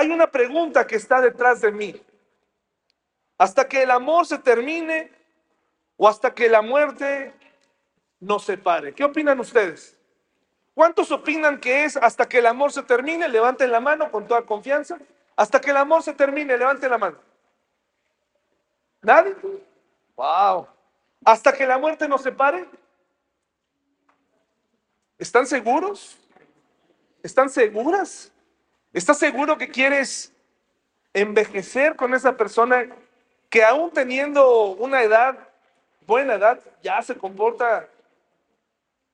hay una pregunta que está detrás de mí. Hasta que el amor se termine o hasta que la muerte nos separe. ¿Qué opinan ustedes? ¿Cuántos opinan que es hasta que el amor se termine? Levanten la mano con toda confianza. Hasta que el amor se termine, levanten la mano. ¿Nadie? Wow. ¿Hasta que la muerte nos separe? ¿Están seguros? ¿Están seguras? ¿Estás seguro que quieres envejecer con esa persona que aún teniendo una edad, buena edad, ya se comporta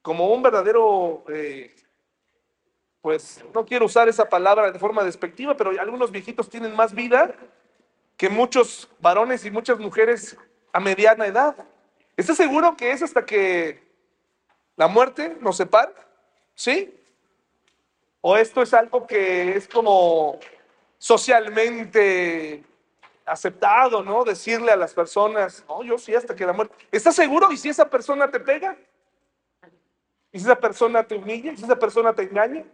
como un verdadero, eh, pues no quiero usar esa palabra de forma despectiva, pero algunos viejitos tienen más vida que muchos varones y muchas mujeres a mediana edad. ¿Estás seguro que es hasta que la muerte nos separa? ¿Sí? ¿O esto es algo que es como socialmente aceptado, ¿no? Decirle a las personas, no, yo sí hasta que la muerte. ¿Estás seguro? ¿Y si esa persona te pega? ¿Y si esa persona te humilla? ¿Y si esa persona te engaña?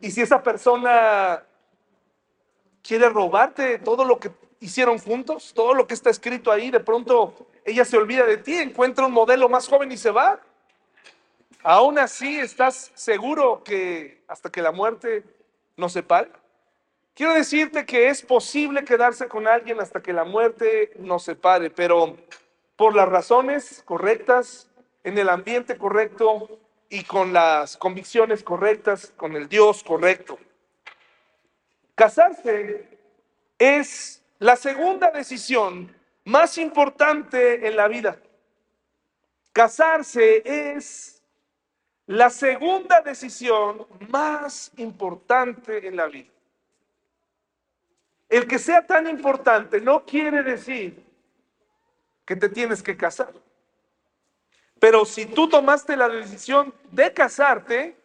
¿Y si esa persona quiere robarte todo lo que hicieron juntos? Todo lo que está escrito ahí, de pronto ella se olvida de ti, encuentra un modelo más joven y se va. Aún así, ¿estás seguro que hasta que la muerte nos separe? Quiero decirte que es posible quedarse con alguien hasta que la muerte nos separe, pero por las razones correctas, en el ambiente correcto y con las convicciones correctas, con el Dios correcto. Casarse es la segunda decisión más importante en la vida. Casarse es la segunda decisión más importante en la vida. El que sea tan importante no quiere decir que te tienes que casar. Pero si tú tomaste la decisión de casarte,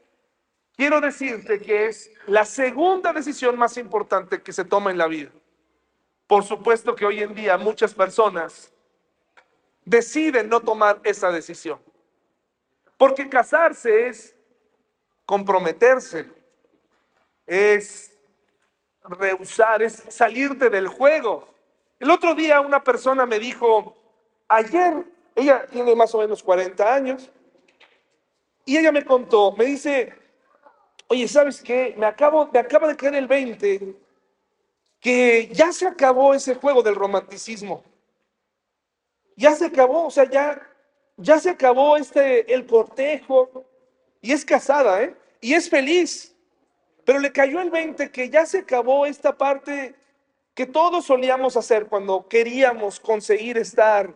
quiero decirte que es la segunda decisión más importante que se toma en la vida. Por supuesto que hoy en día muchas personas deciden no tomar esa decisión. Porque casarse es comprometerse, es rehusar, es salirte del juego. El otro día una persona me dijo, ayer, ella tiene más o menos 40 años, y ella me contó, me dice, oye, ¿sabes qué? Me, acabo, me acaba de caer el 20, que ya se acabó ese juego del romanticismo. Ya se acabó, o sea, ya ya se acabó este, el cortejo y es casada, ¿eh? Y es feliz. Pero le cayó el 20 que ya se acabó esta parte que todos solíamos hacer cuando queríamos conseguir estar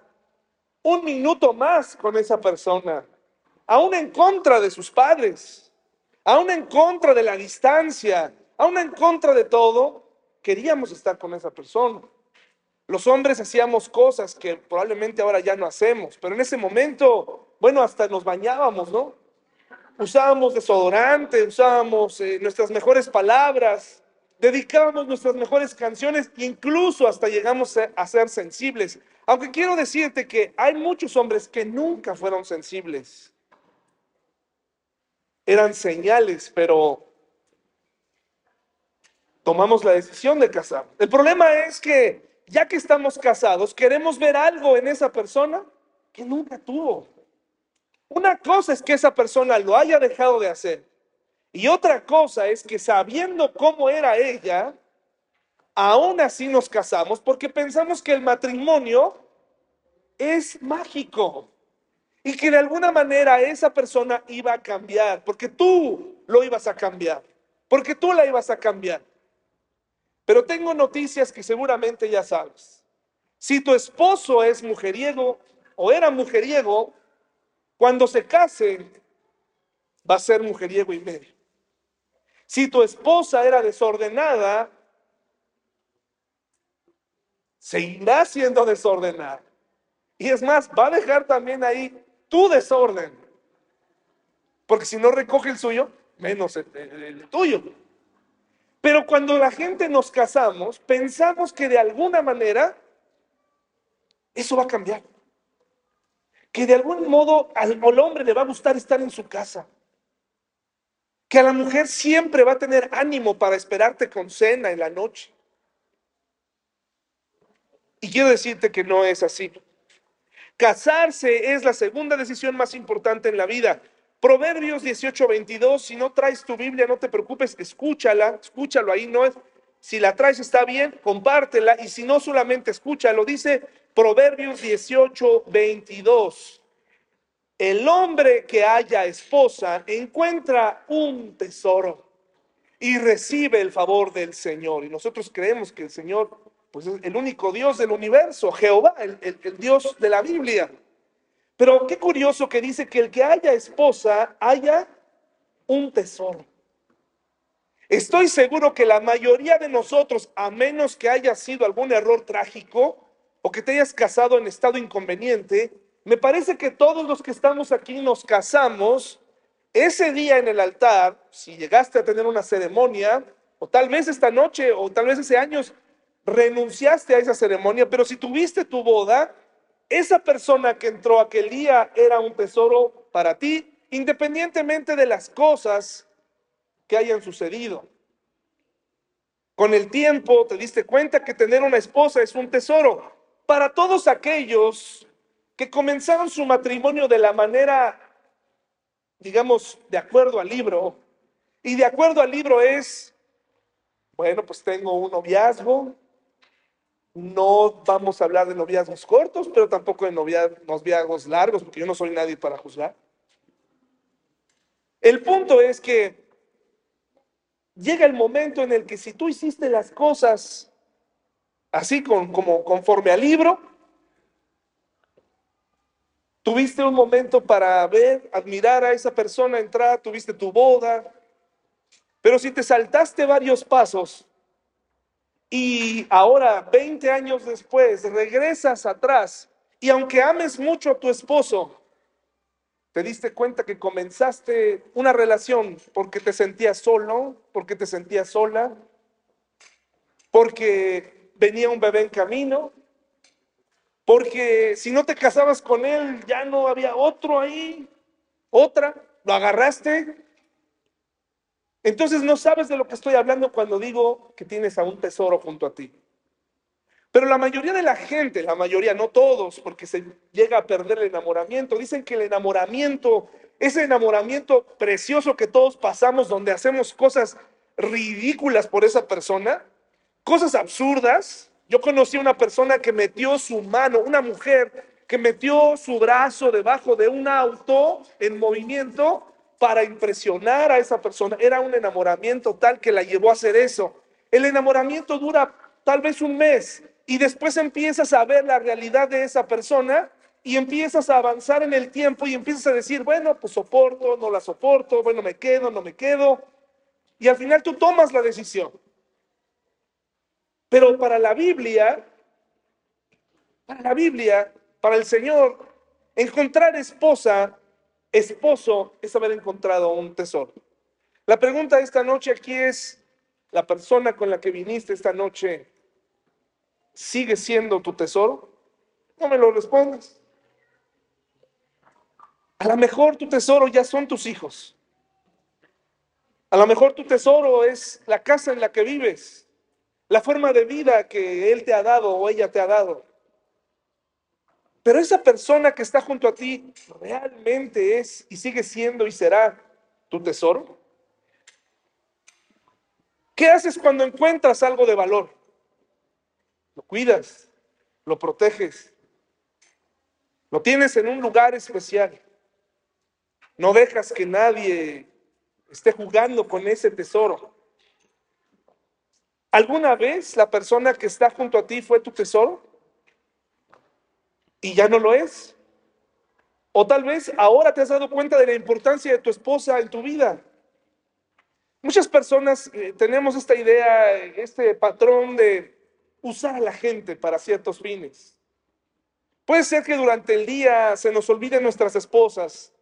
un minuto más con esa persona, aún en contra de sus padres, aún en contra de la distancia, aún en contra de todo, queríamos estar con esa persona. Los hombres hacíamos cosas que probablemente ahora ya no hacemos, pero en ese momento, bueno, hasta nos bañábamos, ¿no? Usábamos desodorante, usábamos eh, nuestras mejores palabras, dedicábamos nuestras mejores canciones, incluso hasta llegamos a ser sensibles. Aunque quiero decirte que hay muchos hombres que nunca fueron sensibles. Eran señales, pero tomamos la decisión de casar. El problema es que ya que estamos casados, queremos ver algo en esa persona que nunca tuvo. Una cosa es que esa persona lo haya dejado de hacer. Y otra cosa es que sabiendo cómo era ella, aún así nos casamos porque pensamos que el matrimonio es mágico y que de alguna manera esa persona iba a cambiar, porque tú lo ibas a cambiar, porque tú la ibas a cambiar. Pero tengo noticias que seguramente ya sabes. Si tu esposo es mujeriego o era mujeriego, cuando se case va a ser mujeriego y medio. Si tu esposa era desordenada, seguirá siendo desordenada. Y es más, va a dejar también ahí tu desorden. Porque si no recoge el suyo, menos el, el tuyo. Pero cuando la gente nos casamos, pensamos que de alguna manera eso va a cambiar. Que de algún modo al, hombre le va a gustar estar en su casa. que a la mujer siempre va a tener ánimo para esperarte con cena en la noche. Y quiero decirte que no es así. Casarse es la segunda decisión más importante en la vida. Proverbios 18, 22, si no traes tu Biblia, no te preocupes, escúchala, escúchalo ahí, no es, si la traes está bien, compártela, y si no, solamente escúchalo, dice Proverbios 18, 22. El hombre que haya esposa encuentra un tesoro y recibe el favor del Señor. Y nosotros creemos que el Señor pues es el único Dios del universo, Jehová, el, el Dios de la Biblia. Pero qué curioso que dice que el que haya esposa haya un tesoro. Estoy seguro que la mayoría de nosotros, a menos que haya sido algún error trágico o que te hayas casado en estado inconveniente, me parece que todos los que estamos aquí nos casamos ese día en el altar, si llegaste a tener una ceremonia, o tal vez esta noche, o tal vez ese año, renunciaste a esa ceremonia, pero si tuviste tu boda, esa persona que entró aquel día era un tesoro para ti, independientemente de las cosas que hayan sucedido. Con el tiempo te diste cuenta que tener una esposa es un tesoro. Para todos aquellos que comenzaron su matrimonio de la manera, digamos, de acuerdo al libro, y de acuerdo al libro es, bueno, pues tengo un noviazgo, no vamos a hablar de noviazgos cortos, pero tampoco de noviazgos largos, porque yo no soy nadie para juzgar. El punto es que llega el momento en el que si tú hiciste las cosas así como conforme al libro, tuviste un momento para ver, admirar a esa persona, entrar, tuviste tu boda, pero si te saltaste varios pasos, y ahora, 20 años después, regresas atrás y aunque ames mucho a tu esposo, te diste cuenta que comenzaste una relación porque te sentías solo, porque te sentías sola, porque venía un bebé en camino, porque si no te casabas con él ya no había otro ahí, otra, lo agarraste entonces no sabes de lo que estoy hablando cuando digo que tienes a un tesoro junto a ti. Pero la mayoría de la gente, la mayoría, no todos, porque se llega a perder el enamoramiento, dicen que el enamoramiento, ese enamoramiento precioso que todos pasamos, donde hacemos cosas ridículas por esa persona, cosas absurdas. Yo conocí a una persona que metió su mano, una mujer que metió su brazo debajo de un auto en movimiento para impresionar a esa persona. Era un enamoramiento tal que la llevó a hacer eso. El enamoramiento dura tal vez un mes y después empiezas a ver la realidad de esa persona y empiezas a avanzar en el tiempo y empiezas a decir, bueno, pues soporto, no la soporto, bueno, me quedo, no me quedo. Y al final tú tomas la decisión. Pero para la Biblia, para la Biblia, para el Señor, encontrar esposa esposo es haber encontrado un tesoro. La pregunta de esta noche aquí es, ¿la persona con la que viniste esta noche sigue siendo tu tesoro? No me lo respondas. A lo mejor tu tesoro ya son tus hijos. A lo mejor tu tesoro es la casa en la que vives, la forma de vida que él te ha dado o ella te ha dado. Pero esa persona que está junto a ti realmente es y sigue siendo y será tu tesoro. ¿Qué haces cuando encuentras algo de valor? Lo cuidas, lo proteges, lo tienes en un lugar especial. No dejas que nadie esté jugando con ese tesoro. ¿Alguna vez la persona que está junto a ti fue tu tesoro? Y ya no lo es. O tal vez ahora te has dado cuenta de la importancia de tu esposa en tu vida. Muchas personas eh, tenemos esta idea, este patrón de usar a la gente para ciertos fines. Puede ser que durante el día se nos olviden nuestras esposas,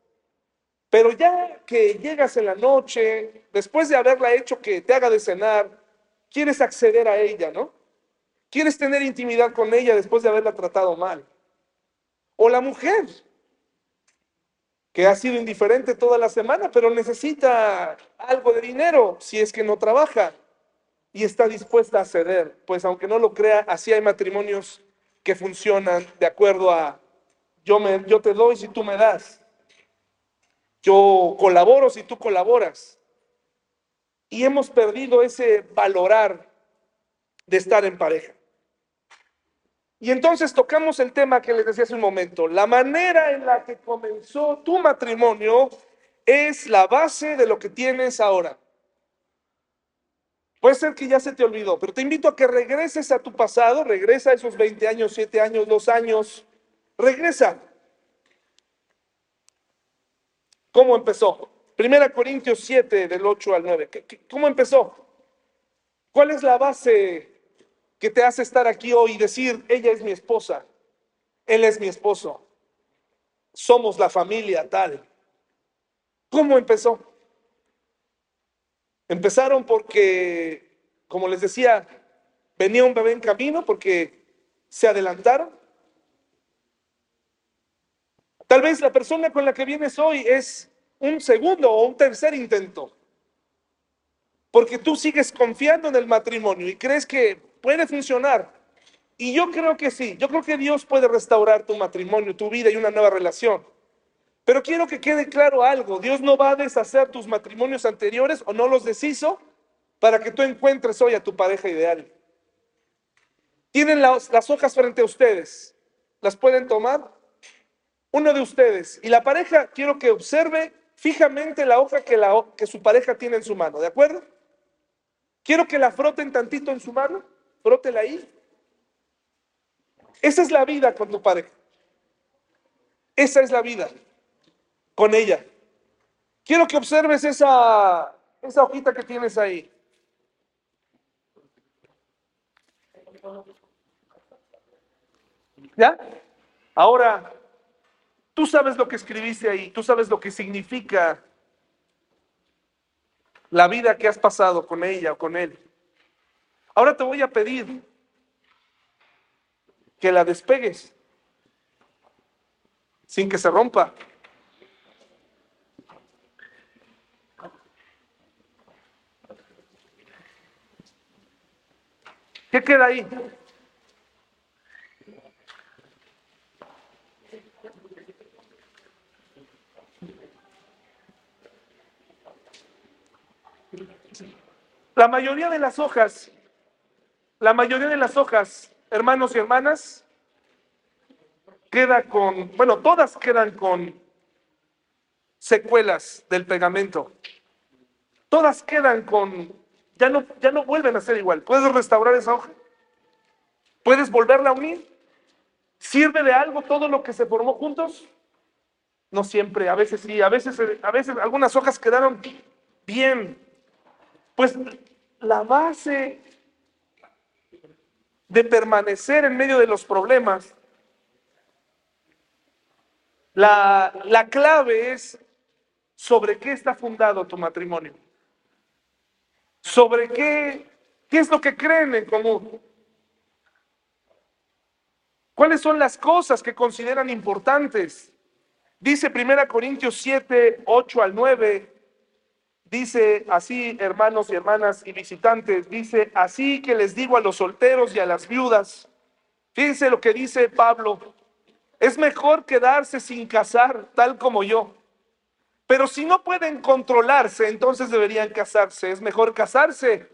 pero ya que llegas en la noche, después de haberla hecho que te haga de cenar, quieres acceder a ella, ¿no? Quieres tener intimidad con ella después de haberla tratado mal. O la mujer, que ha sido indiferente toda la semana, pero necesita algo de dinero si es que no trabaja y está dispuesta a ceder. Pues aunque no lo crea, así hay matrimonios que funcionan de acuerdo a yo, me, yo te doy si tú me das. Yo colaboro si tú colaboras. Y hemos perdido ese valorar de estar en pareja. Y entonces tocamos el tema que les decía hace un momento. La manera en la que comenzó tu matrimonio es la base de lo que tienes ahora. Puede ser que ya se te olvidó, pero te invito a que regreses a tu pasado, regresa a esos 20 años, 7 años, 2 años, regresa. ¿Cómo empezó? Primera Corintios 7 del 8 al 9. ¿Cómo empezó? ¿Cuál es la base que te hace estar aquí hoy y decir, ella es mi esposa, él es mi esposo, somos la familia tal? ¿Cómo empezó? Empezaron porque, como les decía, venía un bebé en camino porque se adelantaron. Tal vez la persona con la que vienes hoy es un segundo o un tercer intento. Porque tú sigues confiando en el matrimonio y crees que puede funcionar. Y yo creo que sí, yo creo que Dios puede restaurar tu matrimonio, tu vida y una nueva relación. Pero quiero que quede claro algo, Dios no va a deshacer tus matrimonios anteriores o no los deshizo para que tú encuentres hoy a tu pareja ideal. Tienen las, hojas frente a ustedes, las pueden tomar uno de ustedes y la pareja quiero que observe fijamente la hoja que, que su pareja tiene en su mano, ¿de acuerdo? Quiero que la froten tantito en su mano, frótela ahí. Esa es la vida con tu pareja. Esa es la vida con ella. Quiero que observes esa, esa hojita que tienes ahí. ¿Ya? Ahora, tú sabes lo que escribiste ahí, tú sabes lo que significa la vida que has pasado con ella o con él. Ahora te voy a pedir que la despegues sin que se rompa. ¿Qué queda ahí? La mayoría de las hojas, la mayoría de las hojas, hermanos y hermanas, queda con, bueno, todas quedan con secuelas del pegamento. Todas quedan con ya no, ya no vuelven a ser igual. ¿Puedes restaurar esa hoja? ¿Puedes volverla a unir? ¿Sirve de algo todo lo que se formó juntos? No siempre, a veces sí, a veces, a veces algunas hojas quedaron bien. Pues la base de permanecer en medio de los problemas, la, la clave es sobre qué está fundado tu matrimonio sobre qué, qué es lo que creen en común. ¿Cuáles son las cosas que consideran importantes? Dice 1 Corintios 7, 8 al 9, dice así, hermanos y hermanas y visitantes, dice así que les digo a los solteros y a las viudas, fíjense lo que dice Pablo, es mejor quedarse sin casar tal como yo pero si no pueden controlarse, entonces deberían casarse. Es mejor casarse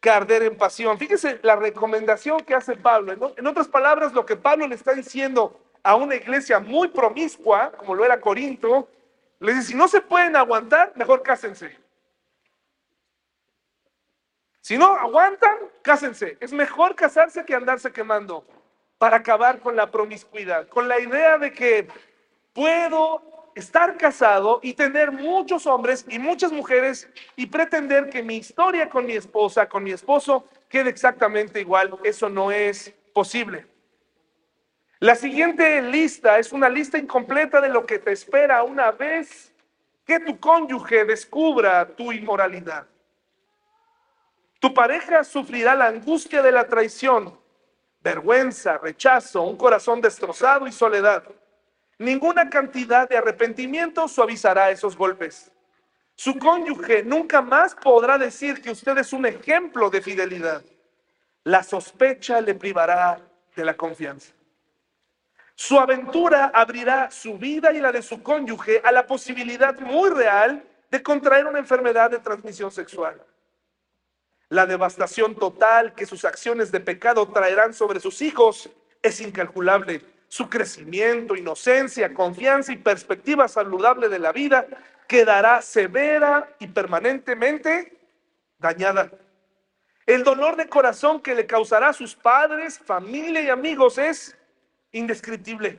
que arder en pasión. Fíjese la recomendación que hace Pablo. En otras palabras, lo que Pablo le está diciendo a una iglesia muy promiscua, como lo era Corinto, le dice, si no se pueden aguantar, mejor cásense. Si no aguantan, cásense. Es mejor casarse que andarse quemando para acabar con la promiscuidad, con la idea de que puedo estar casado y tener muchos hombres y muchas mujeres y pretender que mi historia con mi esposa, con mi esposo, quede exactamente igual. Eso no es posible. La siguiente lista es una lista incompleta de lo que te espera una vez que tu cónyuge descubra tu inmoralidad. Tu pareja sufrirá la angustia de la traición, vergüenza, rechazo, un corazón destrozado y soledad. Ninguna cantidad de arrepentimiento suavizará esos golpes. Su cónyuge nunca más podrá decir que usted es un ejemplo de fidelidad. La sospecha le privará de la confianza. Su aventura abrirá su vida y la de su cónyuge a la posibilidad muy real de contraer una enfermedad de transmisión sexual. La devastación total que sus acciones de pecado traerán sobre sus hijos es incalculable. Su crecimiento, inocencia, confianza y perspectiva saludable de la vida quedará severa y permanentemente dañada. El dolor de corazón que le causará a sus padres, familia y amigos es indescriptible.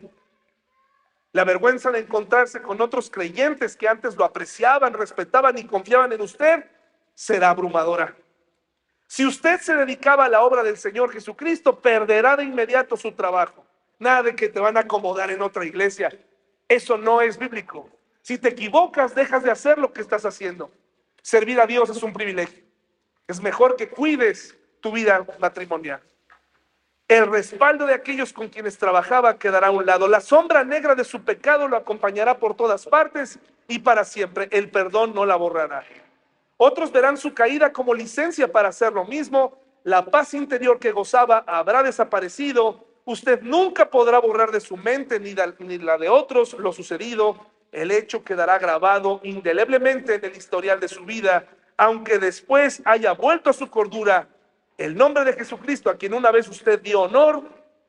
La vergüenza de encontrarse con otros creyentes que antes lo apreciaban, respetaban y confiaban en usted será abrumadora. Si usted se dedicaba a la obra del Señor Jesucristo, perderá de inmediato su trabajo. Nada de que te van a acomodar en otra iglesia. Eso no es bíblico. Si te equivocas, dejas de hacer lo que estás haciendo. Servir a Dios es un privilegio. Es mejor que cuides tu vida matrimonial. El respaldo de aquellos con quienes trabajaba quedará a un lado. La sombra negra de su pecado lo acompañará por todas partes y para siempre. El perdón no la borrará. Otros verán su caída como licencia para hacer lo mismo. La paz interior que gozaba habrá desaparecido. Usted nunca podrá borrar de su mente ni la de otros lo sucedido. El hecho quedará grabado indeleblemente en el historial de su vida, aunque después haya vuelto a su cordura el nombre de Jesucristo, a quien una vez usted dio honor,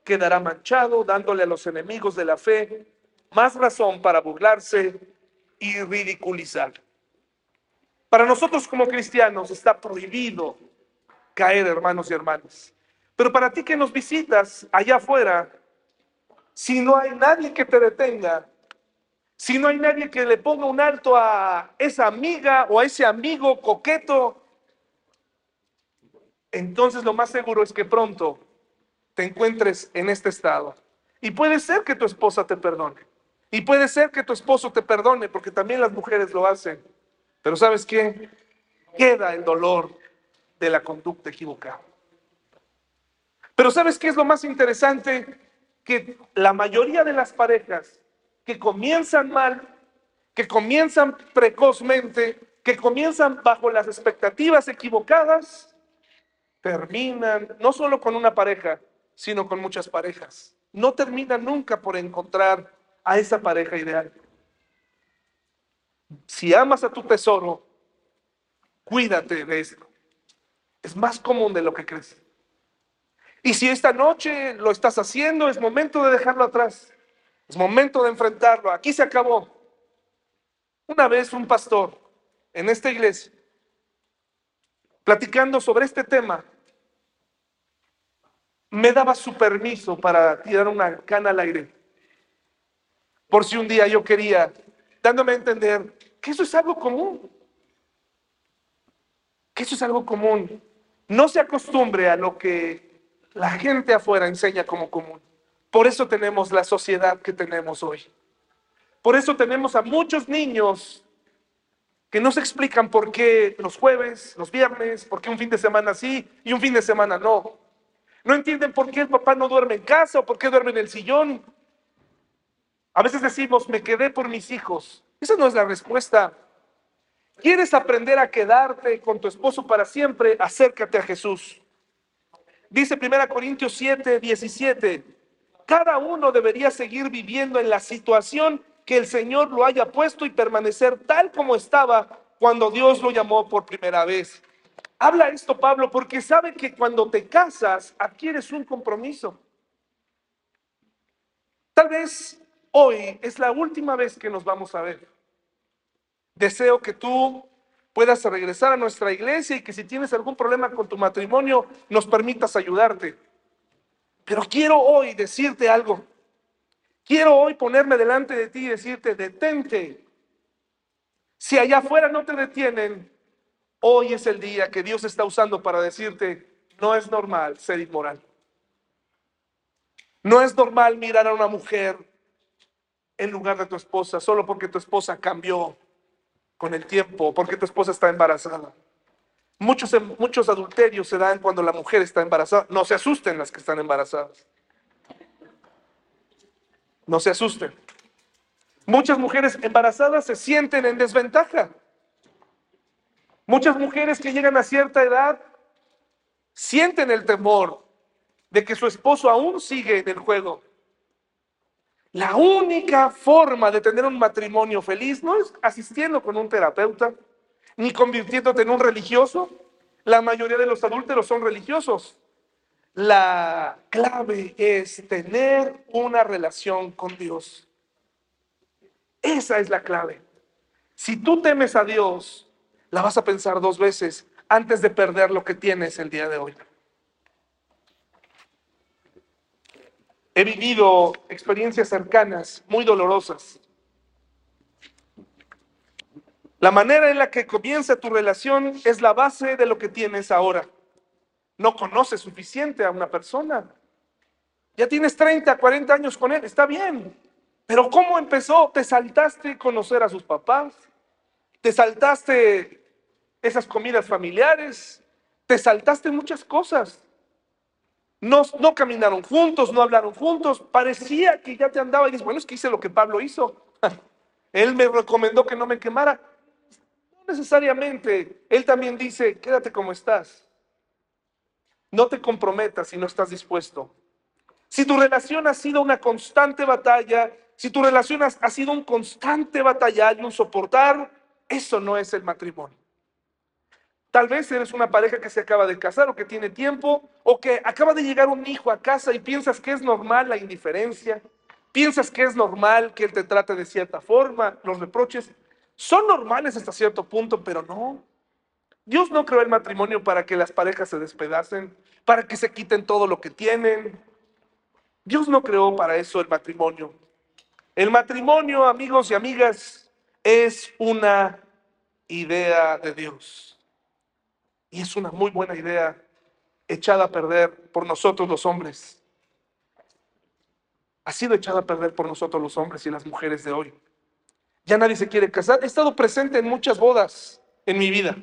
quedará manchado, dándole a los enemigos de la fe más razón para burlarse y ridiculizar. Para nosotros como cristianos está prohibido caer, hermanos y hermanas. Pero para ti que nos visitas allá afuera, si no hay nadie que te detenga, si no hay nadie que le ponga un alto a esa amiga o a ese amigo coqueto entonces lo más seguro es que pronto te encuentres en este estado. Y puede ser que tu esposa te perdone. Y puede ser que tu esposo te perdone, porque también las mujeres lo hacen. Pero ¿sabes qué? Queda el dolor de la conducta equivocada. Pero ¿sabes qué es lo más interesante? Que la mayoría de las parejas que comienzan mal, que comienzan precozmente, que comienzan bajo las expectativas equivocadas, terminan no solo con una pareja, sino con muchas parejas. No terminan nunca por encontrar a esa pareja ideal. Si amas a tu tesoro, cuídate de esto. Es más común de lo que crees. Y si esta noche lo estás haciendo, es momento de dejarlo atrás. Es momento de enfrentarlo. Aquí se acabó. Una vez un pastor en esta iglesia platicando sobre este tema, me daba su permiso para tirar una cana al aire. Por si un día yo quería, dándome a entender que eso es algo común. Que eso es algo común. No se acostumbre a lo que la gente afuera enseña como común. Por eso tenemos la sociedad que tenemos hoy. Por eso tenemos a muchos niños que no se explican por qué los jueves, los viernes, por qué un fin de semana sí y un fin de semana no. No entienden por qué el papá no duerme en casa o por qué duerme en el sillón. A veces decimos, me quedé por mis hijos. Esa no es la respuesta. ¿Quieres aprender a quedarte con tu esposo para siempre? Acércate a Jesús. Dice 1 Corintios 7, 17. Cada uno debería seguir viviendo en la situación que el Señor lo haya puesto y permanecer tal como estaba cuando Dios lo llamó por primera vez. Habla esto Pablo porque sabe que cuando te casas adquieres un compromiso. Tal vez hoy es la última vez que nos vamos a ver. Deseo que tú puedas regresar a nuestra iglesia y que si tienes algún problema con tu matrimonio nos permitas ayudarte. Pero quiero hoy decirte algo. Quiero hoy ponerme delante de ti y decirte, detente. Si allá afuera no te detienen, hoy es el día que Dios está usando para decirte, no es normal ser inmoral. No es normal mirar a una mujer en lugar de tu esposa solo porque tu esposa cambió con el tiempo, porque tu esposa está embarazada. Muchos, muchos adulterios se dan cuando la mujer está embarazada. No se asusten las que están embarazadas. No se asusten. Muchas mujeres embarazadas se sienten en desventaja. Muchas mujeres que llegan a cierta edad sienten el temor de que su esposo aún sigue en el juego. La única forma de tener un matrimonio feliz no es asistiendo con un terapeuta, ni convirtiéndote en un religioso. La mayoría de los adúlteros son religiosos. La clave es tener una relación con Dios. Esa es la clave. Si tú temes a Dios, la vas a pensar dos veces antes de perder lo que tienes el día de hoy. He vivido experiencias cercanas, muy dolorosas. La manera en la que comienza tu relación es la base de lo que tienes ahora. No conoces suficiente a una persona. Ya tienes 30, 40 años con él, está bien. Pero ¿cómo empezó? Te saltaste conocer a sus papás, te saltaste esas comidas familiares, te saltaste muchas cosas. No, caminaron juntos, no hablaron juntos, parecía que ya te andaba y dices, bueno, es que hice lo que Pablo hizo. Él me recomendó que no me quemara. No necesariamente. Él también dice, quédate como estás. No te comprometas si no estás dispuesto. Si tu relación ha sido una constante batalla, si tu relación ha, sido un constante batallar y un soportar, eso no es el matrimonio. Tal vez eres una pareja que se acaba de casar o que tiene tiempo o que acaba de llegar un hijo a casa y piensas que es normal la indiferencia, piensas que es normal que él te trate de cierta forma, los reproches son normales hasta cierto punto, pero no. Dios no creó el matrimonio para que las parejas se despedacen, para que se quiten todo lo que tienen. Dios no creó para eso el matrimonio. El matrimonio, amigos y amigas, es una idea de Dios. Y es una muy buena idea echada a perder por nosotros los hombres. Ha sido echada a perder por nosotros los hombres y las mujeres de hoy. Ya nadie se quiere casar. He estado presente en muchas bodas en mi vida.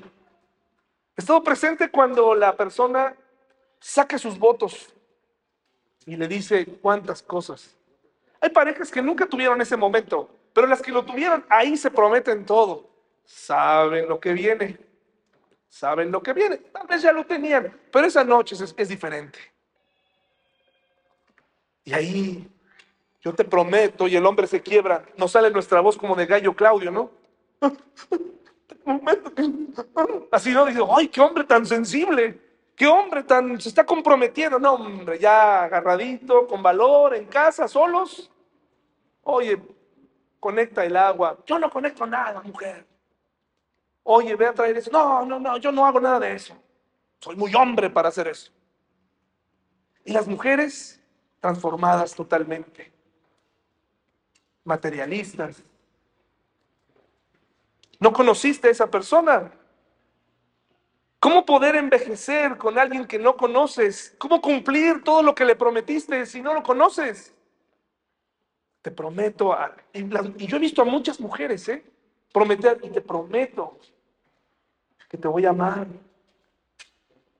He estado presente cuando la persona saca sus votos y le dice cuántas cosas. Hay parejas que nunca tuvieron ese momento, pero las que lo tuvieron, ahí se prometen todo. Saben lo que viene saben lo que viene. Tal vez ya lo tenían, pero esa noche es, diferente. Y ahí yo te prometo, y el hombre se quiebra, no sale nuestra voz como de gallo Claudio, ¿no? Así no, dice, ay, qué hombre tan sensible, qué hombre tan, se está comprometiendo, no, hombre, ya agarradito, con valor, en casa, solos. Oye, conecta el agua. Yo no conecto nada, mujer. Oye, ve a traer eso. No, no, no, yo no hago nada de eso. Soy muy hombre para hacer eso. Y las mujeres transformadas totalmente. Materialistas. No conociste a esa persona. ¿Cómo poder envejecer con alguien que no conoces? ¿Cómo cumplir todo lo que le prometiste si no lo conoces? Te prometo, y yo he visto a muchas mujeres, ¿eh? Prometer, y te prometo que te voy a amar.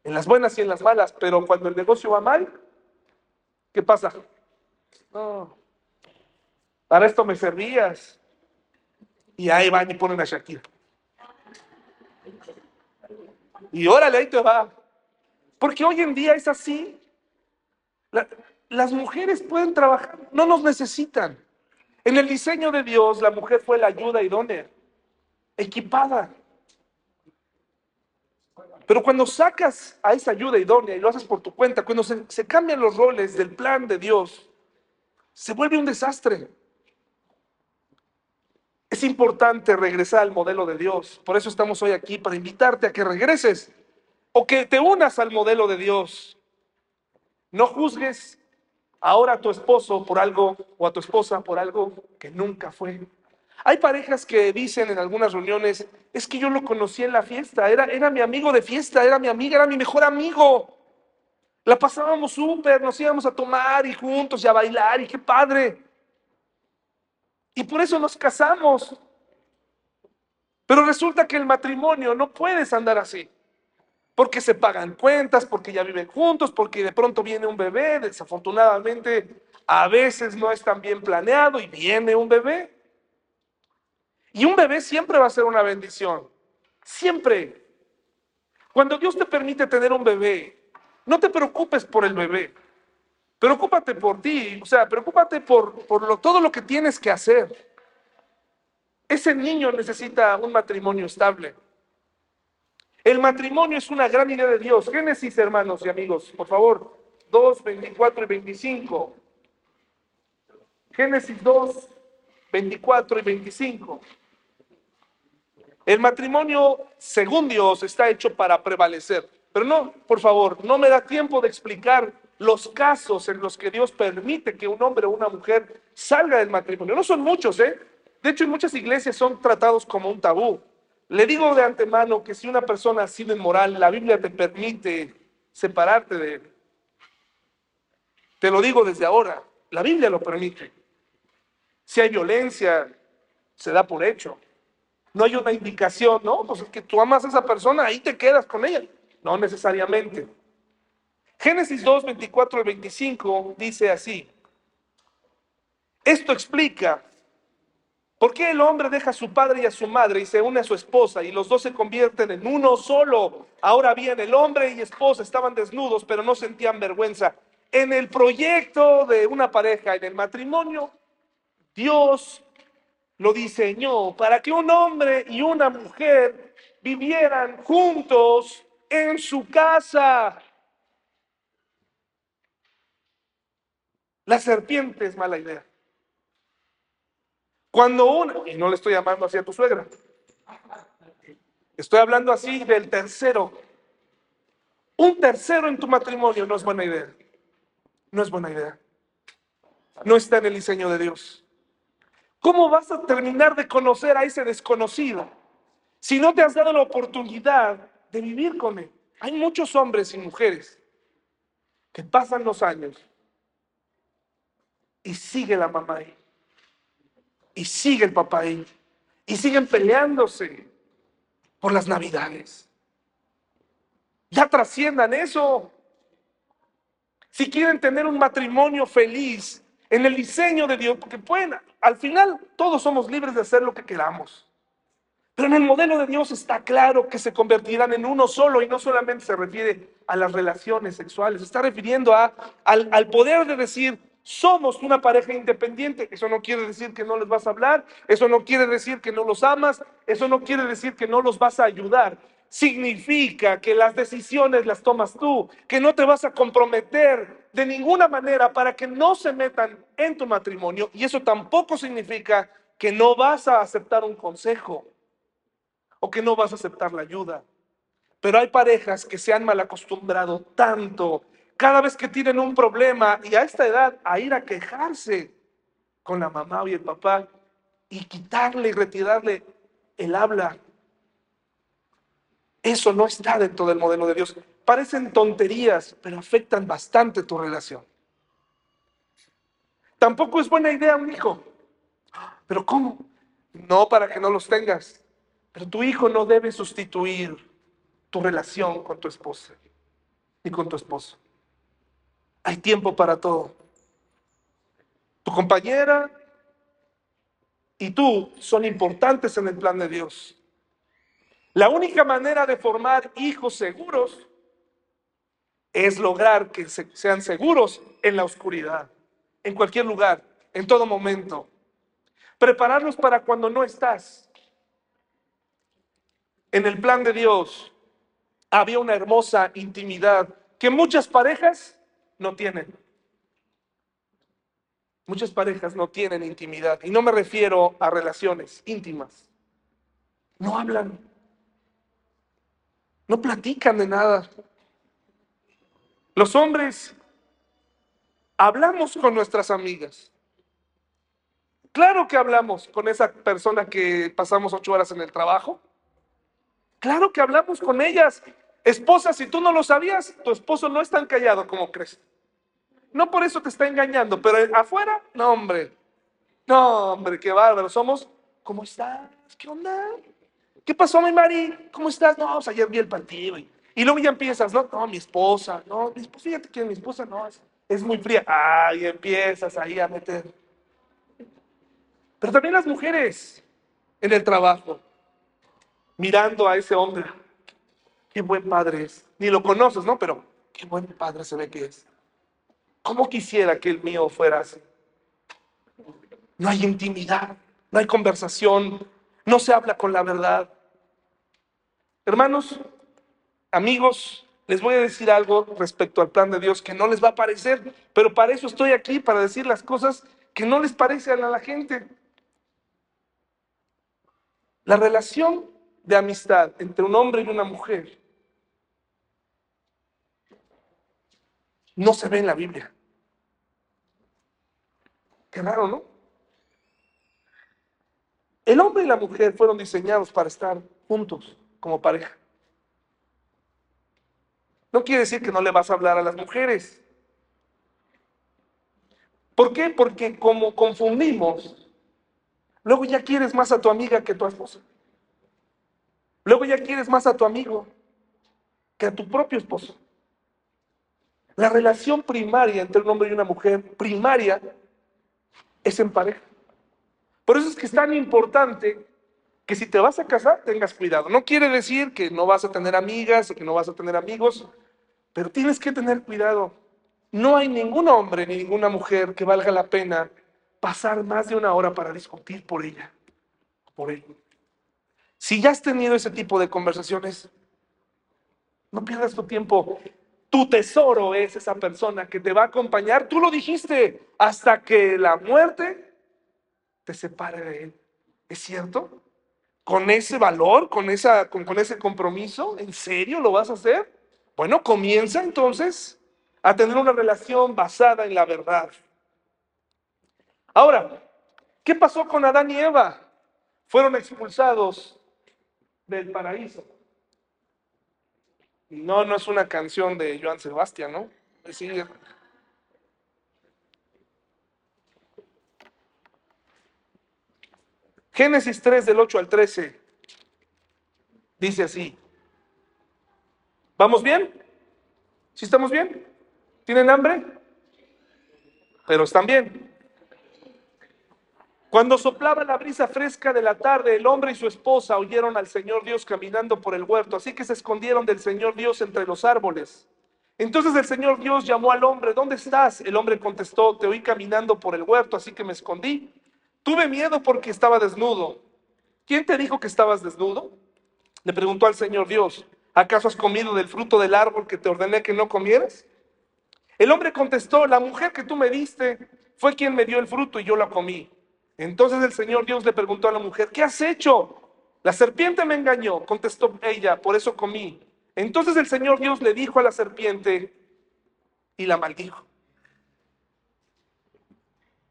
En las buenas y en las malas, pero cuando el negocio va mal, ¿qué pasa? No, para esto me servías. Y ahí van y ponen a Shakira. Y órale, ahí te va. Porque hoy en día es así. las mujeres pueden trabajar, no nos necesitan. En el diseño de Dios, la mujer fue la ayuda idónea, equipada. Pero cuando sacas a esa ayuda idónea y lo haces por tu cuenta, cuando se, cambian los roles del plan de Dios, se vuelve un desastre. Es importante regresar al modelo de Dios. Por eso estamos hoy aquí, para invitarte a que regreses o que te unas al modelo de Dios. No juzgues ahora a tu esposo por algo o a tu esposa por algo que nunca fue. Hay parejas que dicen en algunas reuniones, es que yo lo conocí en la fiesta, era, era mi amigo de fiesta, era mi amiga, era mi mejor amigo. La pasábamos súper, nos íbamos a tomar y juntos y a bailar y qué padre. Y por eso nos casamos. Pero resulta que el matrimonio no puedes andar así. Porque se pagan cuentas, porque ya viven juntos, porque de pronto viene un bebé, desafortunadamente a veces no es tan bien planeado y viene un bebé. Y un bebé siempre va a ser una bendición. Siempre. Cuando Dios te permite tener un bebé, no te preocupes por el bebé. Preocúpate por ti, o sea, preocúpate por, por lo, todo lo que tienes que hacer. Ese niño necesita un matrimonio estable. El matrimonio es una gran idea de Dios. Génesis, hermanos y amigos, por favor, 2, 24 y 25. Génesis 2, 24 y 25. El matrimonio, según Dios, está hecho para prevalecer. Pero no, por favor, no me da tiempo de explicar los casos en los que Dios permite que un hombre o una mujer salga del matrimonio. No son muchos, ¿eh? De hecho, en muchas iglesias son tratados como un tabú. Le digo de antemano que si una persona ha sido inmoral, la Biblia te permite separarte de él. Te lo digo desde ahora, la Biblia lo permite. Si hay violencia, se da por hecho. No hay una indicación, ¿no? Pues es que tú amas a esa persona, ahí te quedas con ella. No necesariamente. Génesis 2, 24 al 25 dice así. Esto explica por qué el hombre deja a su padre y a su madre y se une a su esposa y los dos se convierten en uno solo. Ahora bien, el hombre y esposa estaban desnudos, pero no sentían vergüenza. En el proyecto de una pareja, en el matrimonio, Dios lo diseñó para que un hombre y una mujer vivieran juntos en su casa. La serpiente es mala idea. Cuando uno, y no le estoy llamando así a tu suegra, estoy hablando así del tercero. Un tercero en tu matrimonio no es buena idea. No es buena idea. No está en el diseño de Dios. ¿Cómo vas a terminar de conocer a ese desconocido si no te has dado la oportunidad de vivir con él? Hay muchos hombres y mujeres que pasan los años y sigue la mamá ahí. Y sigue el papá ahí. Y siguen peleándose por las navidades. Ya trasciendan eso. Si quieren tener un matrimonio feliz en el diseño de Dios, porque pueden, al final todos somos libres de hacer lo que queramos. Pero en el modelo de Dios está claro que se convertirán en uno solo y no solamente se refiere a las relaciones sexuales, se está refiriendo a, al poder de decir, somos una pareja independiente. Eso no quiere decir que no les vas a hablar, eso no quiere decir que no los amas, eso no quiere decir que no los vas a ayudar. Significa que las decisiones las tomas tú, que no te vas a comprometer de ninguna manera para que no se metan en tu matrimonio. Y eso tampoco significa que no vas a aceptar un consejo o que no vas a aceptar la ayuda. Pero hay parejas que se han mal acostumbrado tanto cada vez que tienen un problema y a esta edad a ir a quejarse con la mamá y el papá y quitarle y retirarle el habla. Eso no está dentro del modelo de Dios. Parecen tonterías, pero afectan bastante tu relación. Tampoco es buena idea un hijo. ¿Pero cómo? No para que no los tengas. Pero tu hijo no debe sustituir tu relación con tu esposa ni con tu esposo. Hay tiempo para todo. Tu compañera y tú son importantes en el plan de Dios. La única manera de formar hijos seguros es lograr que sean seguros en la oscuridad, en cualquier lugar, en todo momento. Prepararlos para cuando no estás. En el plan de Dios había una hermosa intimidad que muchas parejas no tienen. Muchas parejas no tienen intimidad y no me refiero a relaciones íntimas. No hablan. No platican de nada. Los hombres hablamos con nuestras amigas. Claro que hablamos con esa persona que pasamos ocho horas en el trabajo. Claro que hablamos con ellas Esposa, si tú no lo sabías, tu esposo no es tan callado como crees. No por eso te está engañando, pero afuera, no, hombre. No, hombre, qué bárbaro. Somos, ¿cómo estás? ¿Qué onda? ¿Qué pasó, mi Mari? ¿Cómo estás? No, pues ayer vi el partido. Y, luego ya empiezas, ¿no? No, mi esposa, no, mi esposa, fíjate que mi esposa no, es, es muy fría. Ay, empiezas ahí a meter. Pero también las mujeres. en el trabajo, mirando a ese hombre. Qué buen padre es. Ni lo conoces, ¿no? Pero qué buen padre se ve que es. ¿Cómo quisiera que el mío fuera así? No hay intimidad, no hay conversación, no se habla con la verdad. Hermanos, amigos, les voy a decir algo respecto al plan de Dios que no les va a parecer, pero para eso estoy aquí, para decir las cosas que no les parecen a la gente. La relación de amistad entre un hombre y una mujer no se ve en la Biblia. Qué raro, ¿no? El hombre y la mujer fueron diseñados para estar juntos como pareja. No quiere decir que no le vas a hablar a las mujeres. ¿Por qué? Porque como confundimos, luego ya quieres más a tu amiga que a tu esposa. Luego ya quieres más a tu amigo que a tu propio esposo. La relación primaria entre un hombre y una mujer, primaria, es en pareja. Por eso es que es tan importante que si te vas a casar tengas cuidado. No quiere decir que no vas a tener amigas o que no vas a tener amigos, pero tienes que tener cuidado. No hay ningún hombre ni ninguna mujer que valga la pena pasar más de una hora para discutir por ella, por él. Si ya has tenido ese tipo de conversaciones, no pierdas tu tiempo. Tu tesoro es esa persona que te va a acompañar, tú lo dijiste, hasta que la muerte te separe de él. ¿Es cierto? ¿Con ese valor, con, esa, con, ese compromiso? ¿En serio lo vas a hacer? Bueno, comienza entonces a tener una relación basada en la verdad. Ahora, ¿qué pasó con Adán y Eva? Fueron expulsados del paraíso. No, no es una canción de Joan Sebastián, ¿no? Génesis 3 del 8 al 13 dice así. ¿Vamos bien? ¿Sí estamos bien? ¿Tienen hambre? Pero están bien. Cuando soplaba la brisa fresca de la tarde, el hombre y su esposa oyeron al Señor Dios caminando por el huerto, así que se escondieron del Señor Dios entre los árboles. Entonces el Señor Dios llamó al hombre, ¿dónde estás? El hombre contestó, te oí caminando por el huerto, así que me escondí. Tuve miedo porque estaba desnudo. ¿Quién te dijo que estabas desnudo? Le preguntó al Señor Dios, ¿acaso has comido del fruto del árbol que te ordené que no comieras? El hombre contestó, la mujer que tú me diste fue quien me dio el fruto y yo la comí. Entonces el Señor Dios le preguntó a la mujer, ¿qué has hecho? La serpiente me engañó, contestó ella, por eso comí. Entonces el Señor Dios le dijo a la serpiente y la maldijo.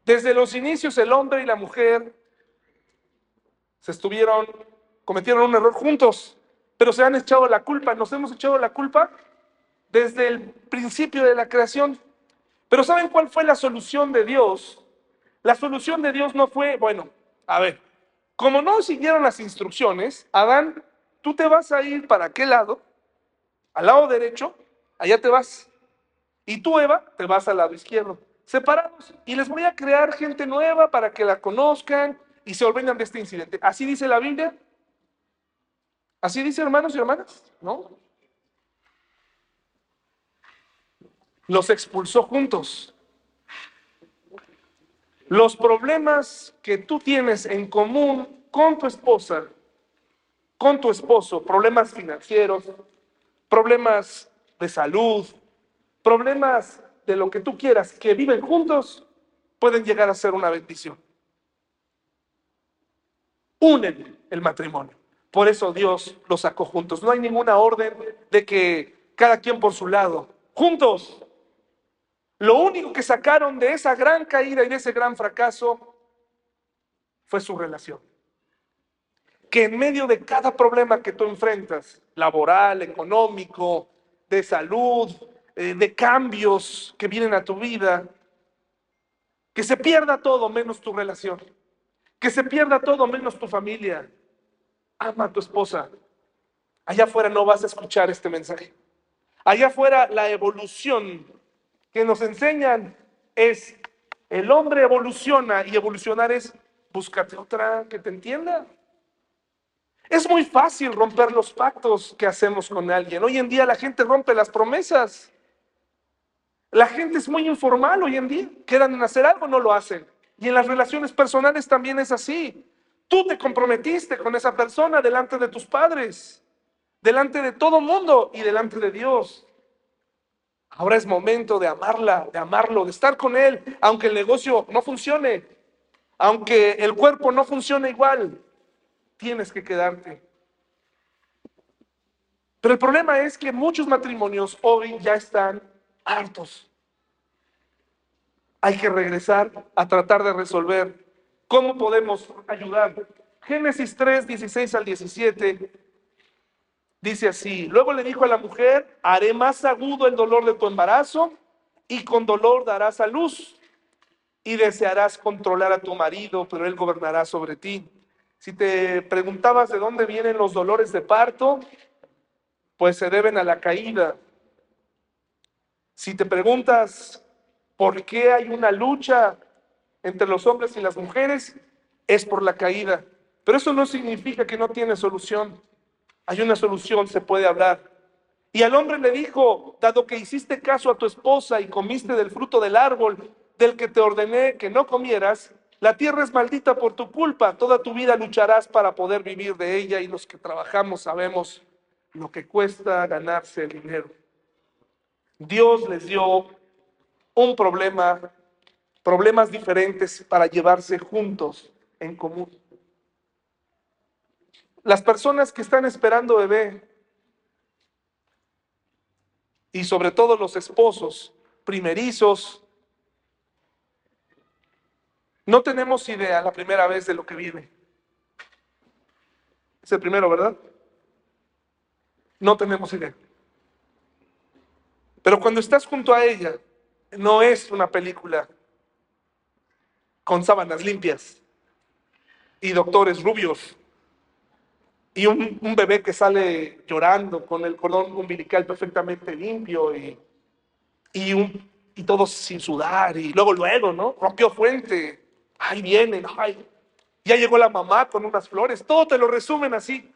Desde los inicios el hombre y la mujer se estuvieron, cometieron un error juntos, pero se han echado la culpa, nos hemos echado la culpa desde el principio de la creación. Pero ¿saben cuál fue la solución de Dios la solución de Dios no fue, bueno, a ver, como no siguieron las instrucciones, Adán, tú te vas a ir para qué lado? Al lado derecho, allá te vas. Y tú, Eva, te vas al lado izquierdo. Separados. Y les voy a crear gente nueva para que la conozcan y se olviden de este incidente. ¿Así dice la Biblia? ¿Así dice hermanos y hermanas? ¿No? Los expulsó juntos. Los problemas que tú tienes en común con tu esposa, con tu esposo, problemas financieros, problemas de salud, problemas de lo que tú quieras, que viven juntos, pueden llegar a ser una bendición. Unen el matrimonio. Por eso Dios los sacó juntos. No hay ninguna orden de que cada quien por su lado. Juntos lo único que sacaron de esa gran caída y de ese gran fracaso fue su relación. Que en medio de cada problema que tú enfrentas, laboral, económico, de salud, eh, de cambios que vienen a tu vida, que se pierda todo menos tu relación, que se pierda todo menos tu familia. Ama a tu esposa. Allá afuera no vas a escuchar este mensaje. Allá afuera la evolución que nos enseñan es el hombre evoluciona y evolucionar es búscate otra que te entienda. Es muy fácil romper los pactos que hacemos con alguien. Hoy en día la gente rompe las promesas. La gente es muy informal hoy en día. Quedan en hacer algo, no lo hacen. Y en las relaciones personales también es así. Tú te comprometiste con esa persona delante de tus padres, delante de todo mundo y delante de Dios. Ahora es momento de amarla, de amarlo, de estar con él, aunque el negocio no funcione, aunque el cuerpo no funcione igual, tienes que quedarte. Pero el problema es que muchos matrimonios hoy ya están hartos. Hay que regresar a tratar de resolver cómo podemos ayudar. Génesis 3, 16 al 17 dice así, luego le dijo a la mujer, haré más agudo el dolor de tu embarazo y con dolor darás a luz y desearás controlar a tu marido, pero él gobernará sobre ti. Si te preguntabas de dónde vienen los dolores de parto, pues se deben a la caída. Si te preguntas por qué hay una lucha entre los hombres y las mujeres, es por la caída. Pero eso no significa que no tiene solución. Hay una solución, se puede hablar. Y al hombre le dijo, dado que hiciste caso a tu esposa y comiste del fruto del árbol del que te ordené que no comieras, la tierra es maldita por tu culpa, toda tu vida lucharás para poder vivir de ella y los que trabajamos sabemos lo que cuesta ganarse el dinero. Dios les dio un problema, problemas diferentes para llevarse juntos en común. Las personas que están esperando bebé y sobre todo los esposos primerizos, no tenemos idea la primera vez de lo que viene. Es el primero, ¿verdad? No tenemos idea. Pero cuando estás junto a ella, no es una película con sábanas limpias y doctores rubios y un, bebé que sale llorando con el cordón umbilical perfectamente limpio y, y, un, y todo sin sudar y luego, luego, ¿no? Rompió fuente Ahí vienen, ay, ya llegó la mamá con unas flores, todo te lo resumen así.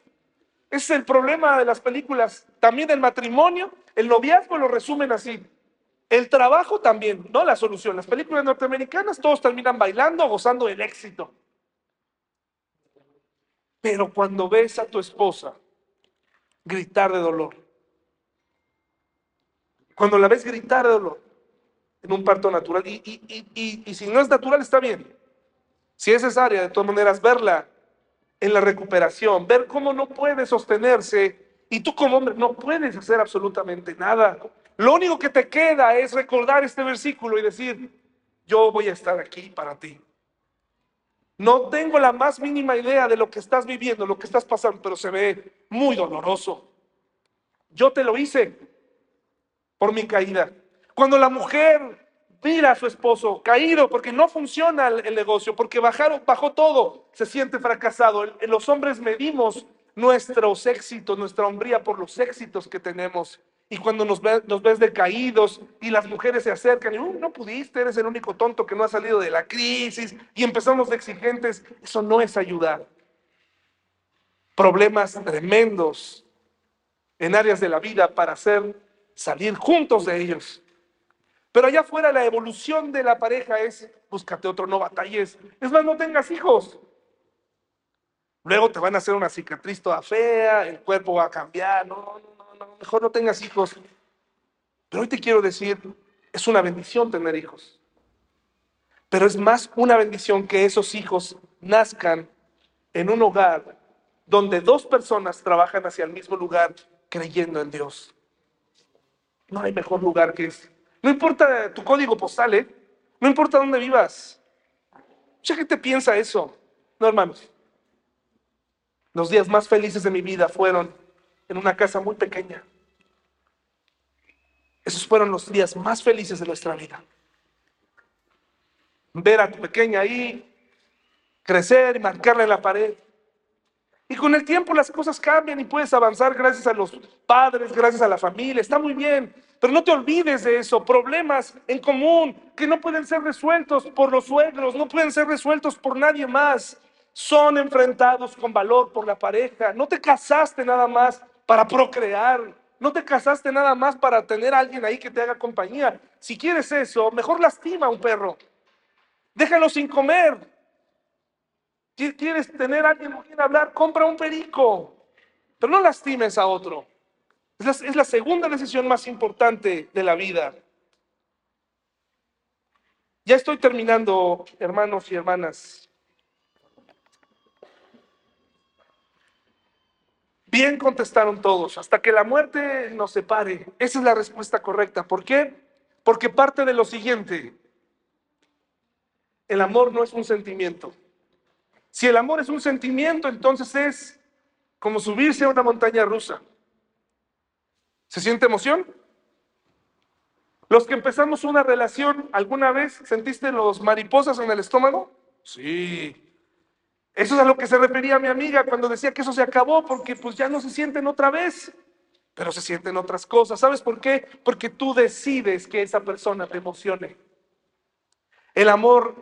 Es el problema de las películas. También el matrimonio, el noviazgo lo resumen así. El trabajo también, no la solución. Las películas norteamericanas todos terminan bailando, gozando del éxito. Pero cuando ves a tu esposa gritar de dolor, cuando la ves gritar de dolor en un parto natural, y, y, y si no es natural está bien, si es necesaria, de todas maneras, verla en la recuperación, ver cómo no puede sostenerse y tú como hombre no puedes hacer absolutamente nada. Lo único que te queda es recordar este versículo y decir, yo voy a estar aquí para ti. No tengo la más mínima idea de lo que estás viviendo, lo que estás pasando, pero se ve muy doloroso. Yo te lo hice por mi caída. Cuando la mujer mira a su esposo caído porque no funciona el, negocio, porque bajaron, bajó todo, se siente fracasado. los hombres medimos nuestros éxitos, nuestra hombría por los éxitos que tenemos. Y cuando nos, nos ves decaídos y las mujeres se acercan y no pudiste, eres el único tonto que no ha salido de la crisis y empezamos de exigentes, eso no es ayudar. Problemas tremendos en áreas de la vida para hacer salir juntos de ellos. Pero allá afuera la evolución de la pareja es, búscate otro, no batalles. Es más, no tengas hijos. Luego te van a hacer una cicatriz toda fea, el cuerpo va a cambiar. No, mejor no tengas hijos. Pero hoy te quiero decir, es una bendición tener hijos. Pero es más una bendición que esos hijos nazcan en un hogar donde dos personas trabajan hacia el mismo lugar creyendo en Dios. No hay mejor lugar que ese. No importa tu código postal, ¿eh? No importa dónde vivas. Mucha gente piensa eso. No, hermanos. Los días más felices de mi vida fueron en una casa muy pequeña. Esos fueron los días más felices de nuestra vida. Ver a tu pequeña ahí crecer y marcarla en la pared. Y con el tiempo las cosas cambian y puedes avanzar gracias a los padres, gracias a la familia. Está muy bien. Pero no te olvides de eso, problemas en común que no pueden ser resueltos por los suegros, no pueden ser resueltos por nadie más. son enfrentados con valor por la pareja. No te casaste nada más para procrear. No te casaste nada más para tener a alguien ahí que te haga compañía. Si quieres eso, mejor lastima a un perro. Déjalo sin comer. ¿Quieres tener a alguien con quien hablar? Compra un perico. Pero no lastimes a otro. Es la segunda decisión más importante de la vida. Ya estoy terminando, hermanos y hermanas. Bien contestaron todos, hasta que la muerte nos separe. Esa es la respuesta correcta. ¿Por qué? Porque parte de lo siguiente. El amor no es un sentimiento. Si el amor es un sentimiento, entonces es como subirse a una montaña rusa. ¿Se siente emoción? Los que empezamos una relación, ¿alguna vez sentiste los mariposas en el estómago? Sí. Eso es a lo que se refería mi amiga cuando decía que eso se acabó porque pues ya no se sienten otra vez, pero se sienten otras cosas. ¿Sabes por qué? Porque tú decides que esa persona te emocione. El amor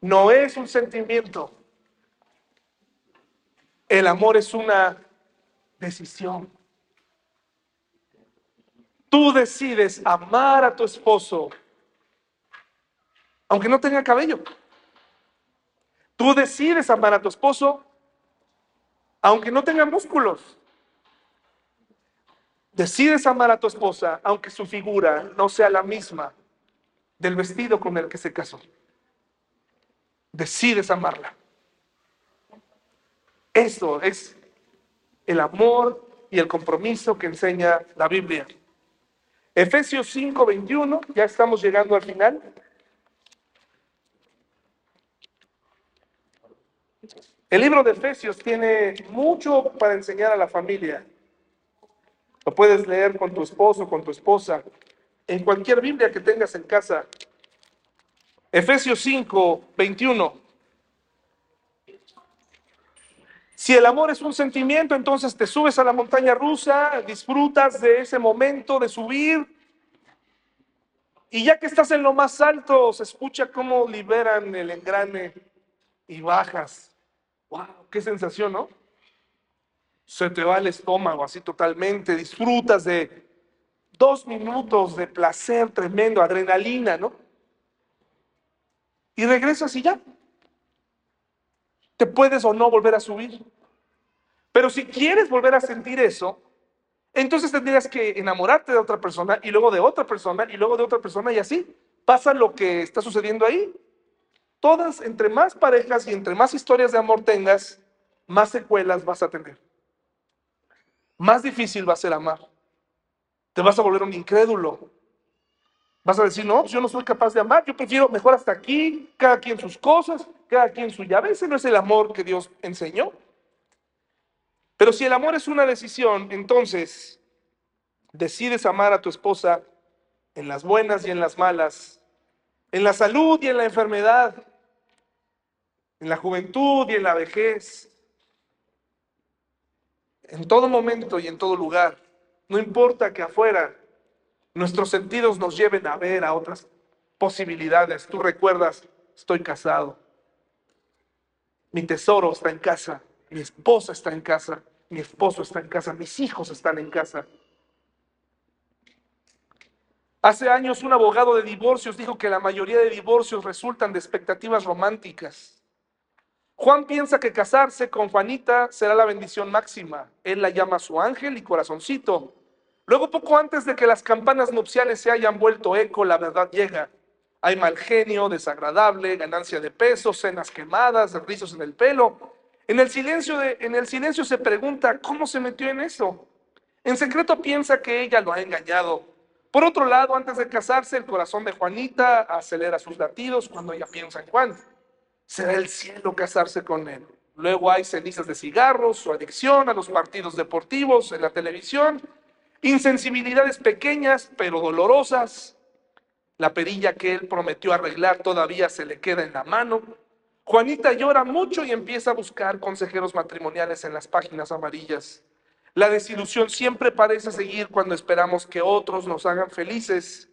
no es un sentimiento. El amor es una decisión. Tú decides amar a tu esposo, aunque no tenga cabello. Tú decides amar a tu esposo aunque no tenga músculos. Decides amar a tu esposa aunque su figura no sea la misma del vestido con el que se casó. Decides amarla. Eso es el amor y el compromiso que enseña la Biblia. Efesios 5, 21, ya estamos llegando al final. El libro de Efesios tiene mucho para enseñar a la familia. Lo puedes leer con tu esposo, con tu esposa, en cualquier Biblia que tengas en casa. Efesios 5, 21. Si el amor es un sentimiento, entonces te subes a la montaña rusa, disfrutas de ese momento de subir. Y ya que estás en lo más alto, se escucha cómo liberan el engrane y bajas ¡Wow! ¡Qué sensación, ¿no? Se te va el estómago así totalmente, disfrutas de dos minutos de placer tremendo, adrenalina, ¿no? Y regresas y ya. Te puedes o no volver a subir. Pero si quieres volver a sentir eso, entonces tendrías que enamorarte de otra persona y luego de otra persona y luego de otra persona y así pasa lo que está sucediendo ahí. Todas, entre más parejas y entre más historias de amor tengas, más secuelas vas a tener. Más difícil va a ser amar. Te vas a volver un incrédulo. Vas a decir, no, pues yo no soy capaz de amar, yo prefiero mejor hasta aquí, cada quien sus cosas, cada quien su llave. Ese no es el amor que Dios enseñó. Pero si el amor es una decisión, entonces decides amar a tu esposa en las buenas y en las malas, en la salud y en la enfermedad, en la juventud y en la vejez, en todo momento y en todo lugar. No importa que afuera nuestros sentidos nos lleven a ver a otras posibilidades. Tú recuerdas, estoy casado. Mi tesoro está en casa. Mi esposa está en casa. Mi esposo está en casa. Mis hijos están en casa. Hace años un abogado de divorcios dijo que la mayoría de divorcios resultan de expectativas románticas. Juan piensa que casarse con Juanita será la bendición máxima. Él la llama su ángel y corazoncito. Luego, poco antes de que las campanas nupciales se hayan vuelto eco, la verdad llega. Hay mal genio, desagradable, ganancia de peso, cenas quemadas, rizos en el pelo. En el, silencio en el silencio se pregunta, ¿cómo se metió en eso? En secreto piensa que ella lo ha engañado. Por otro lado, antes de casarse, el corazón de Juanita acelera sus latidos cuando ella piensa en Juan será el cielo casarse con él. Luego hay cenizas de cigarros, su adicción a los partidos deportivos en la televisión, insensibilidades pequeñas pero dolorosas. La perilla que él prometió arreglar todavía se le queda en la mano. Juanita llora mucho y empieza a buscar consejeros matrimoniales en las páginas amarillas. La desilusión siempre parece seguir cuando esperamos que otros nos hagan felices.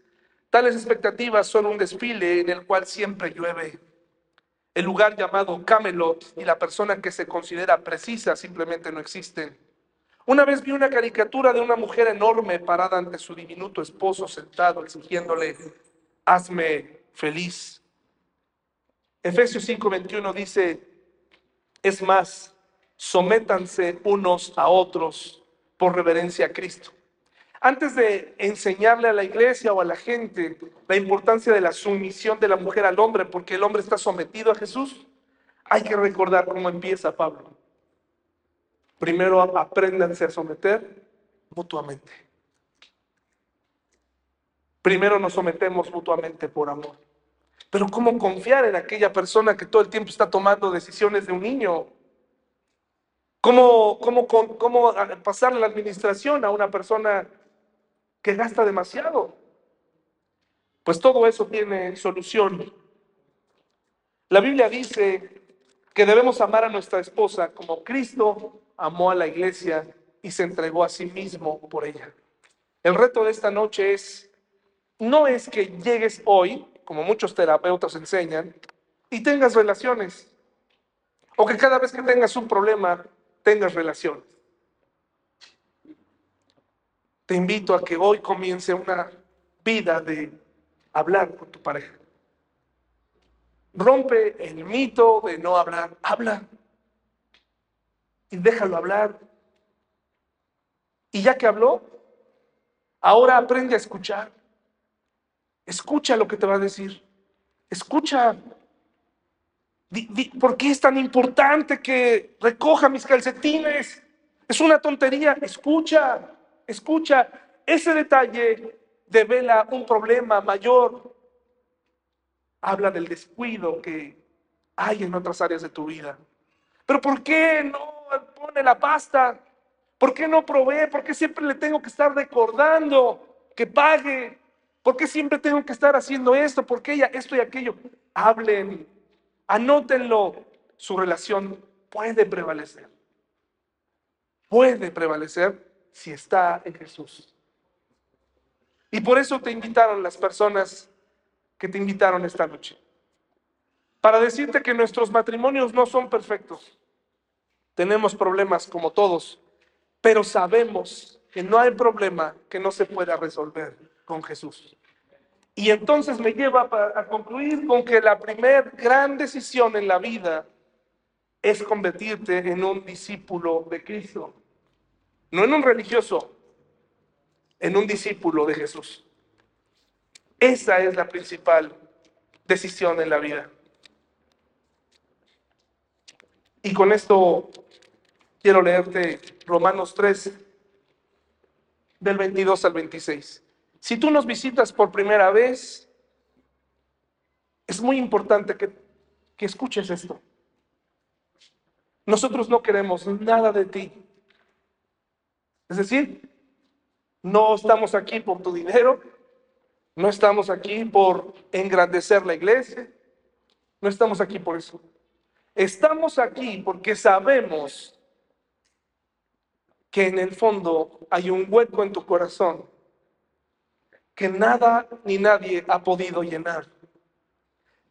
Tales expectativas son un desfile en el cual siempre llueve. El lugar llamado Camelot y la persona que se considera precisa simplemente no existen. Una vez vi una caricatura de una mujer enorme parada ante su diminuto esposo sentado exigiéndole, hazme feliz. Efesios 5:21 dice, es más, sométanse unos a otros por reverencia a Cristo. Antes de enseñarle a la iglesia o a la gente la importancia de la sumisión de la mujer al hombre, porque el hombre está sometido a Jesús, hay que recordar cómo empieza Pablo. Primero apréndanse a someter mutuamente. Primero nos sometemos mutuamente por amor. Pero ¿cómo confiar en aquella persona que todo el tiempo está tomando decisiones de un niño? ¿Cómo, cómo, cómo pasarle la administración a una persona que gasta demasiado. Pues todo eso tiene solución. La Biblia dice que debemos amar a nuestra esposa como Cristo amó a la iglesia y se entregó a sí mismo por ella. El reto de esta noche es, no es que llegues hoy, como muchos terapeutas enseñan, y tengas relaciones, o que cada vez que tengas un problema tengas relaciones. Te invito a que hoy comience una vida de hablar con tu pareja. Rompe el mito de no hablar, habla. Y déjalo hablar. Y ya que habló, ahora aprende a escuchar. Escucha lo que te va a decir. Escucha. ¿Por qué es tan importante que recoja mis calcetines? Es una tontería. Escucha. Escucha, ese detalle devela un problema mayor. Habla del descuido que hay en otras áreas de tu vida. Pero ¿por qué no pone la pasta? ¿Por qué no provee? ¿Por qué siempre le tengo que estar recordando que pague? ¿Por qué siempre tengo que estar haciendo esto? ¿Por qué esto y aquello? Hablen, anótenlo. Su relación puede prevalecer. Puede prevalecer si está en Jesús. Y por eso te invitaron las personas que te invitaron esta noche. Para decirte que nuestros matrimonios no son perfectos. Tenemos problemas como todos, pero sabemos que no hay problema que no se pueda resolver con Jesús. Y entonces me lleva a concluir con que la primer gran decisión en la vida es convertirte en un discípulo de Cristo no en un religioso, en un discípulo de Jesús. Esa es la principal decisión en la vida. Y con esto quiero leerte Romanos 3, del 22 al 26. Si tú nos visitas por primera vez, es muy importante que, que escuches esto. Nosotros no queremos nada de ti es decir, no estamos aquí por tu dinero, no estamos aquí por engrandecer la iglesia, no estamos aquí por eso. Estamos aquí porque sabemos que en el fondo hay un hueco en tu corazón que nada ni nadie ha podido llenar.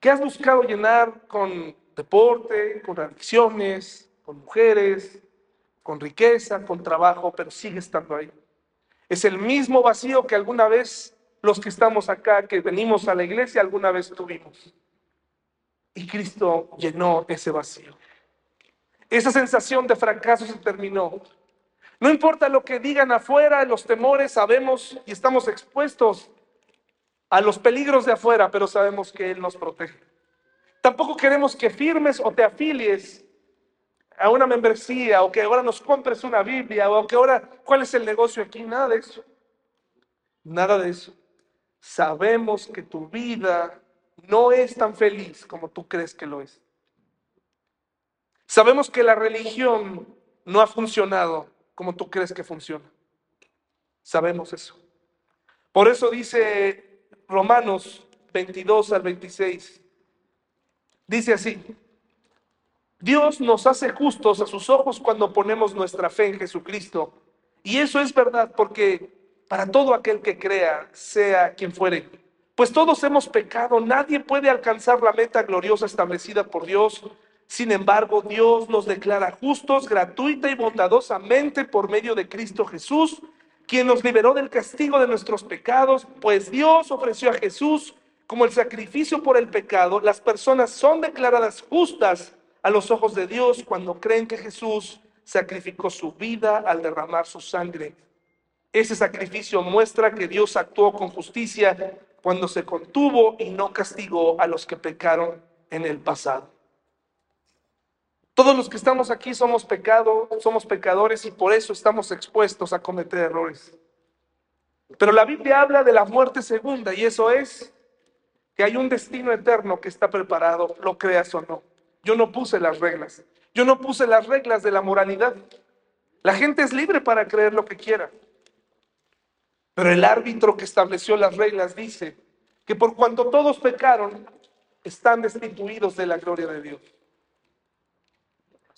Que has buscado llenar con deporte, con adicciones, con mujeres, con riqueza, con trabajo, pero sigue estando ahí. Es el mismo vacío que alguna vez los que estamos acá, que venimos a la iglesia, alguna vez tuvimos. Y Cristo llenó ese vacío. Esa sensación de fracaso se terminó. No importa lo que digan afuera, los temores, sabemos y estamos expuestos a los peligros de afuera, pero sabemos que Él nos protege. Tampoco queremos que firmes o te afilies a una membresía o que ahora nos compres una Biblia o que ahora, ¿cuál es el negocio aquí? Nada de eso. Nada de eso. Sabemos que tu vida no es tan feliz como tú crees que lo es. Sabemos que la religión no ha funcionado como tú crees que funciona. Sabemos eso. Por eso dice Romanos 22 al 26. Dice así, Dios nos hace justos a sus ojos cuando ponemos nuestra fe en Jesucristo. Y eso es verdad porque para todo aquel que crea, sea quien fuere, Pues todos hemos pecado, nadie puede alcanzar la meta gloriosa establecida por Dios. Sin embargo, Dios nos declara justos gratuita y bondadosamente por medio de Cristo Jesús, quien nos liberó del castigo de nuestros pecados, pues Dios ofreció a Jesús como el sacrificio por el pecado. Las personas son declaradas justas a los ojos de Dios cuando creen que Jesús sacrificó su vida al derramar su sangre. Ese sacrificio muestra que Dios actuó con justicia cuando se contuvo y no castigó a los que pecaron en el pasado. Todos los que estamos aquí somos pecado, somos pecadores y por eso estamos expuestos a cometer errores. Pero la Biblia habla de la muerte segunda y eso es que hay un destino eterno que está preparado, lo creas o no. Yo no puse las reglas. Yo no puse las reglas de la moralidad. La gente es libre para creer lo que quiera. Pero el árbitro que estableció las reglas dice que por cuanto todos pecaron, están destituidos de la gloria de Dios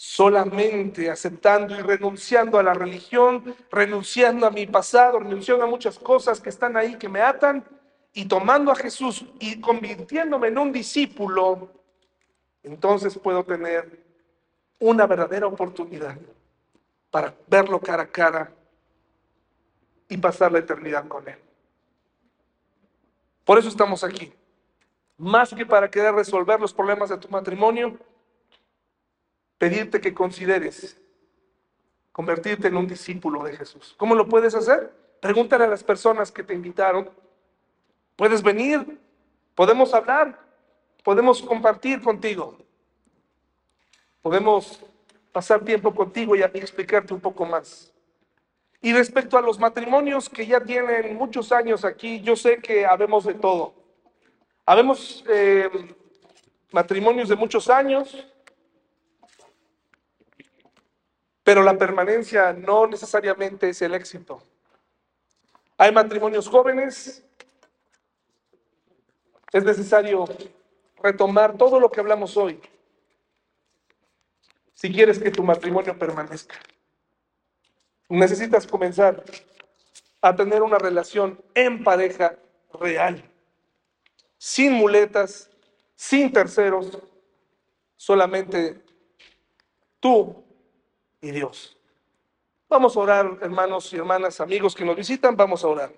solamente aceptando y renunciando a la religión, renunciando a mi pasado, renunciando a muchas cosas que están ahí que me atan y tomando a Jesús y convirtiéndome en un discípulo, entonces puedo tener una verdadera oportunidad para verlo cara a cara y pasar la eternidad con Él. Por eso estamos aquí. Más que para querer resolver los problemas de tu matrimonio, pedirte que consideres convertirte en un discípulo de Jesús. ¿Cómo lo puedes hacer? Pregúntale a las personas que te invitaron. Puedes venir, podemos hablar, podemos compartir contigo, podemos pasar tiempo contigo y explicarte un poco más. Y respecto a los matrimonios que ya tienen muchos años aquí, yo sé que habemos de todo. Habemos eh, matrimonios de muchos años, pero la permanencia no necesariamente es el éxito. Hay matrimonios jóvenes, es necesario retomar todo lo que hablamos hoy si quieres que tu matrimonio permanezca. Necesitas comenzar a tener una relación en pareja real, sin muletas, sin terceros, solamente tú y Dios. Vamos a orar, hermanos y hermanas, amigos que nos visitan, vamos a orar.